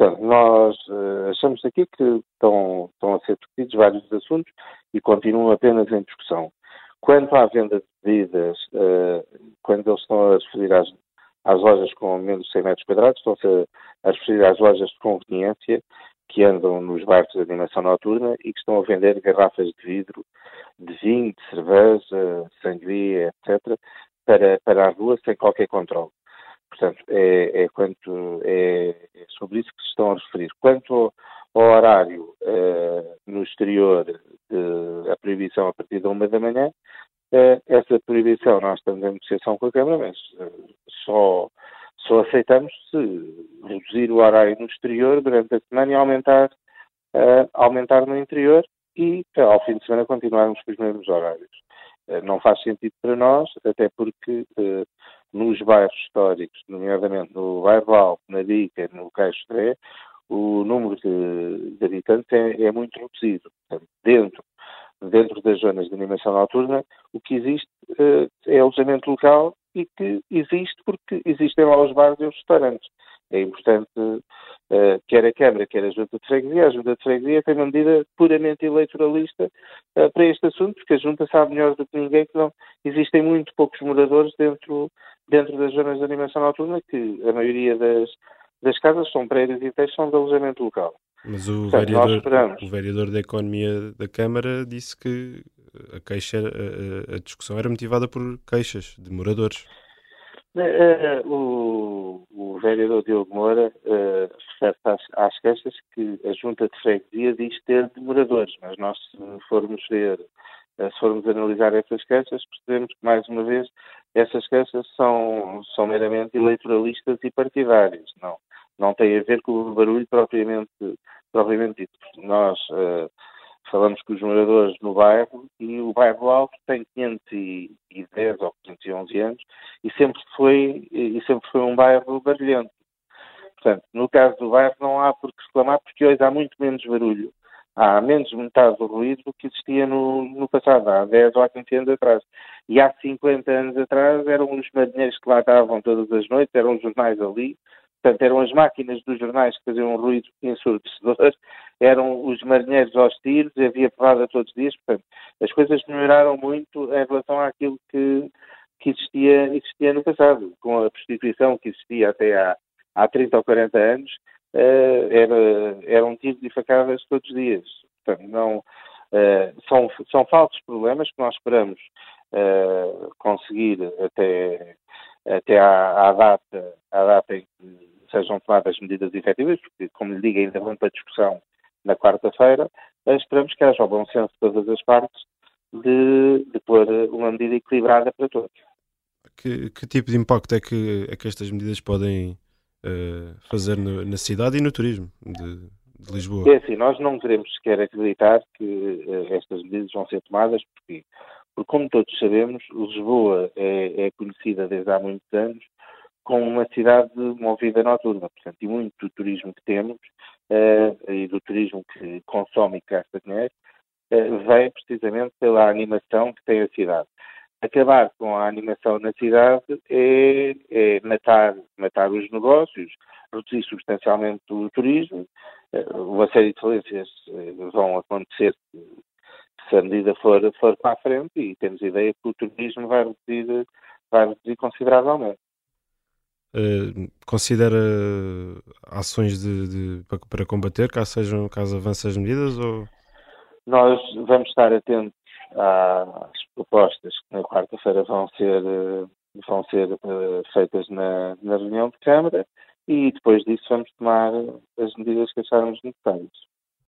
Portanto, nós uh, achamos aqui que estão, estão a ser discutidos vários assuntos e continuam apenas em discussão. Quanto à venda de bebidas, uh, quando eles estão a referir às, às lojas com menos de 100 metros quadrados, estão-se a, a referir às lojas de conveniência que andam nos barcos de animação noturna e que estão a vender garrafas de vidro, de vinho, de cerveja, sangria, etc., para, para a rua sem qualquer controle. Portanto, é, é, quanto, é, é, sobre isso que se estão a referir. Quanto ao, ao horário uh, no exterior, de, a proibição a partir da uma da manhã, uh, essa proibição nós estamos em negociação com a Câmara, mas uh, só, só aceitamos se reduzir o horário no exterior durante a semana e aumentar, aumentar no interior e ao fim de semana continuarmos com os mesmos horários. Não faz sentido para nós, até porque nos bairros históricos, nomeadamente no bairro Alto, na Dica, no Caixo Tré, o número de, de habitantes é, é, muito reduzido. Dentro, dentro das zonas de animação noturna, o que existe uh, é alojamento local e que existe porque existem lá os bares e os restaurantes. É importante, uh, quer a Câmara, quer a Junta de Freguesia, a Junta de Freguesia tem uma medida puramente eleitoralista uh, para este assunto, porque a Junta sabe melhor do que ninguém que não existem muito poucos moradores dentro, dentro das zonas de animação noturna, que a maioria das, das casas são prédios e textos são de alojamento local. Mas o, Portanto, vereador, o vereador da Economia da Câmara disse que a queixa, a, a discussão era motivada por queixas de moradores. Uh, o, o, vereador Diogo Moura uh, refere às, às, queixas que a Junta de Freguesia diz ter de moradores, mas nós, se formos ver, se formos analisar essas queixas, percebemos que, mais uma vez, essas queixas são, são meramente eleitoralistas e partidárias, não, não tem a ver com o barulho propriamente, propriamente dito. Nós falamos com os moradores no bairro e o bairro Alto tem 510 ou 511 anos e sempre foi, e sempre foi um bairro barulhento. Portanto, no caso do bairro não há por que reclamar porque hoje há muito menos barulho. Há menos de metade do ruído do que existia no, no passado, há 10 ou há 15 anos atrás. E há 50 anos atrás eram os marinheiros que lá estavam todas as noites, eram os jornais ali, Portanto, eram as máquinas dos jornais que faziam um ruído ensurdecedor, eram os marinheiros aos tiros, havia porrada todos os dias. Portanto, as coisas melhoraram muito em relação àquilo que, que existia, existia no passado. Com a prostituição que existia até há, há 30 ou 40 anos, uh, era, eram tiros e facadas todos os dias. Portanto, não, uh, são, são falsos problemas que nós esperamos uh, conseguir até, até à, à, data, à data em que sejam tomadas medidas efetivas, porque, como lhe digo, ainda vão para discussão na quarta-feira, esperamos que haja o bom senso de todas as partes de, de pôr uma medida equilibrada para todos. Que, que tipo de impacto é que, é que estas medidas podem uh, fazer no, na cidade e no turismo de, de, Lisboa? É assim, nós não queremos sequer acreditar que uh, estas medidas vão ser tomadas, porque, porque como todos sabemos, Lisboa é, é conhecida desde há muitos anos com uma cidade movida noturna, portanto, e muito do turismo que temos uh, e do turismo que consome e gasta dinheiro uh, vem precisamente pela animação que tem a cidade. Acabar com a animação na cidade é, é matar, matar os negócios, reduzir substancialmente o turismo. Uma série de falências vão acontecer se a medida for, for para a frente e temos ideia que o turismo vai reduzir, vai reduzir consideravelmente. Uh, considera ações de, de, para, para, combater, caso, sejam, caso avancem as medidas? Ou... Nós vamos estar atentos às propostas que na quarta-feira vão ser, vão ser uh, feitas na, na reunião de Câmara e depois disso vamos tomar as medidas que acharmos necessárias.